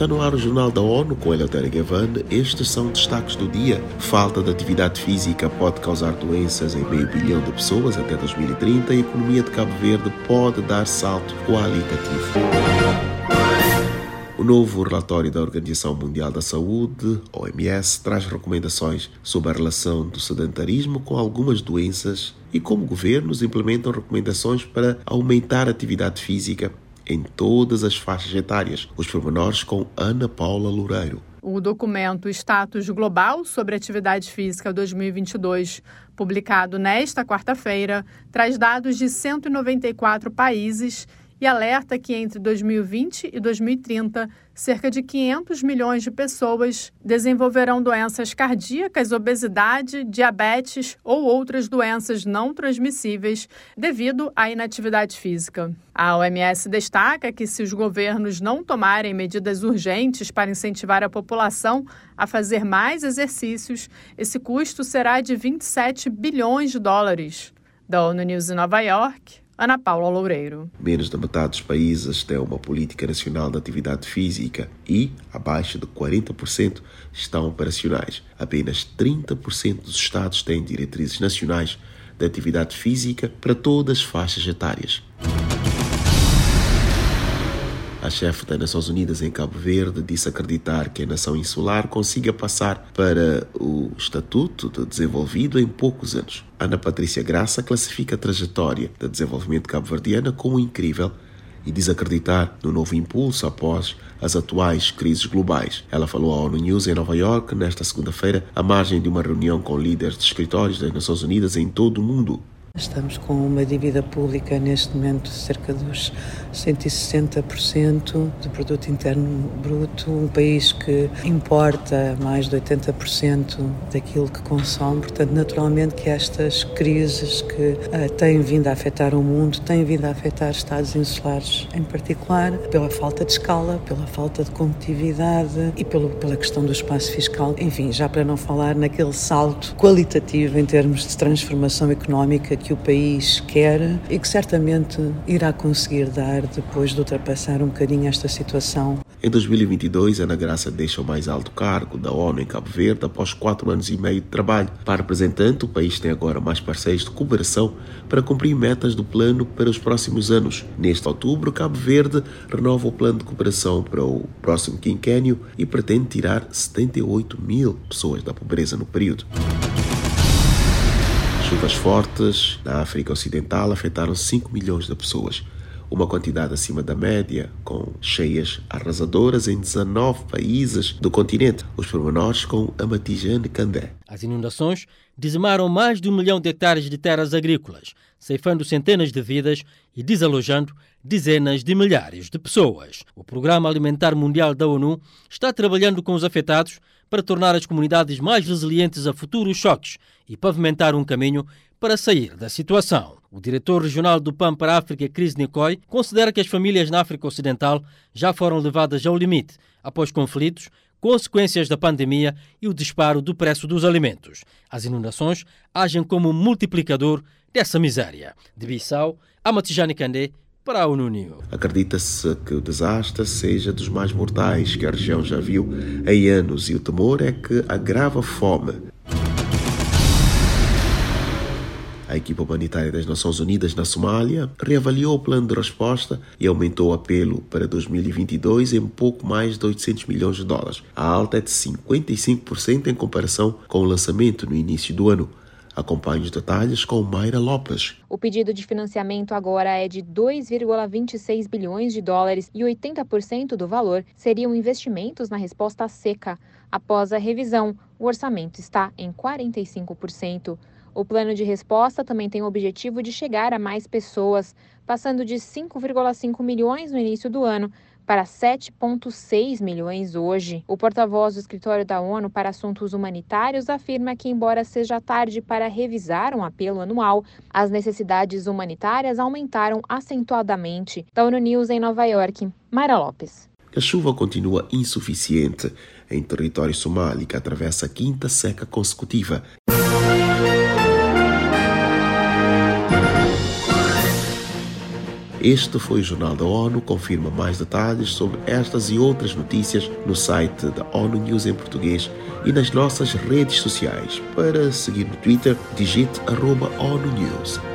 Está no ar o Jornal da ONU com Eleutério Gavan. Estes são destaques do dia. Falta de atividade física pode causar doenças em meio bilhão de pessoas até 2030 e a economia de Cabo Verde pode dar salto qualitativo. O novo relatório da Organização Mundial da Saúde, OMS, traz recomendações sobre a relação do sedentarismo com algumas doenças e como governos implementam recomendações para aumentar a atividade física em todas as faixas etárias. Os pormenores com Ana Paula Loureiro. O documento Status Global sobre Atividade Física 2022, publicado nesta quarta-feira, traz dados de 194 países e alerta que entre 2020 e 2030, cerca de 500 milhões de pessoas desenvolverão doenças cardíacas, obesidade, diabetes ou outras doenças não transmissíveis devido à inatividade física. A OMS destaca que, se os governos não tomarem medidas urgentes para incentivar a população a fazer mais exercícios, esse custo será de 27 bilhões de dólares. Da ONU News em Nova York, Ana Paula Loureiro. Menos da metade dos países tem uma política nacional de atividade física e, abaixo de 40%, estão operacionais. Apenas 30% dos estados têm diretrizes nacionais de atividade física para todas as faixas etárias. A chefe das Nações Unidas em Cabo Verde disse acreditar que a nação insular consiga passar para o Estatuto de Desenvolvido em poucos anos. Ana Patrícia Graça classifica a trajetória de desenvolvimento cabo-verdiana como incrível e diz acreditar no novo impulso após as atuais crises globais. Ela falou à ONU News em Nova York nesta segunda-feira, à margem de uma reunião com líderes de escritórios das Nações Unidas em todo o mundo. Estamos com uma dívida pública neste momento de cerca dos 160% do produto interno bruto, um país que importa mais de 80% daquilo que consome, portanto, naturalmente que estas crises que uh, têm vindo a afetar o mundo, têm vindo a afetar estados insulares em particular, pela falta de escala, pela falta de competitividade e pelo, pela questão do espaço fiscal, enfim, já para não falar naquele salto qualitativo em termos de transformação económica que o país quer e que certamente irá conseguir dar depois de ultrapassar um bocadinho esta situação. Em 2022, Ana Graça deixa o mais alto cargo da ONU em Cabo Verde após quatro anos e meio de trabalho. Para representante, o país tem agora mais parceiros de cooperação para cumprir metas do plano para os próximos anos. Neste outubro, Cabo Verde renova o plano de cooperação para o próximo quinquênio e pretende tirar 78 mil pessoas da pobreza no período. Chuvas fortes na África Ocidental afetaram 5 milhões de pessoas, uma quantidade acima da média, com cheias arrasadoras em 19 países do continente. Os pormenores com Amatijane Candé. As inundações dizimaram mais de um milhão de hectares de terras agrícolas, ceifando centenas de vidas e desalojando dezenas de milhares de pessoas. O Programa Alimentar Mundial da ONU está trabalhando com os afetados para tornar as comunidades mais resilientes a futuros choques e pavimentar um caminho para sair da situação. O diretor regional do PAN para a África, Chris Nicoy, considera que as famílias na África Ocidental já foram levadas ao limite após conflitos, consequências da pandemia e o disparo do preço dos alimentos. As inundações agem como multiplicador dessa miséria. De Bissau, Amatijani Kandé, para a News. Acredita-se que o desastre seja dos mais mortais que a região já viu em anos e o temor é que agrava a fome. A equipa humanitária das Nações Unidas na Somália reavaliou o plano de resposta e aumentou o apelo para 2022 em pouco mais de 800 milhões de dólares. A alta é de 55% em comparação com o lançamento no início do ano. Acompanhe os detalhes com Mayra Lopes. O pedido de financiamento agora é de 2,26 bilhões de dólares e 80% do valor seriam investimentos na resposta seca. Após a revisão, o orçamento está em 45%. O plano de resposta também tem o objetivo de chegar a mais pessoas, passando de 5,5 milhões no início do ano para 7,6 milhões hoje. O porta-voz do Escritório da ONU para Assuntos Humanitários afirma que, embora seja tarde para revisar um apelo anual, as necessidades humanitárias aumentaram acentuadamente. Da ONU News em Nova York, Mayra Lopes. A chuva continua insuficiente em território somali que atravessa a quinta seca consecutiva. Este foi o Jornal da ONU. Confirma mais detalhes sobre estas e outras notícias no site da ONU News em português e nas nossas redes sociais. Para seguir no Twitter, digite ONU News.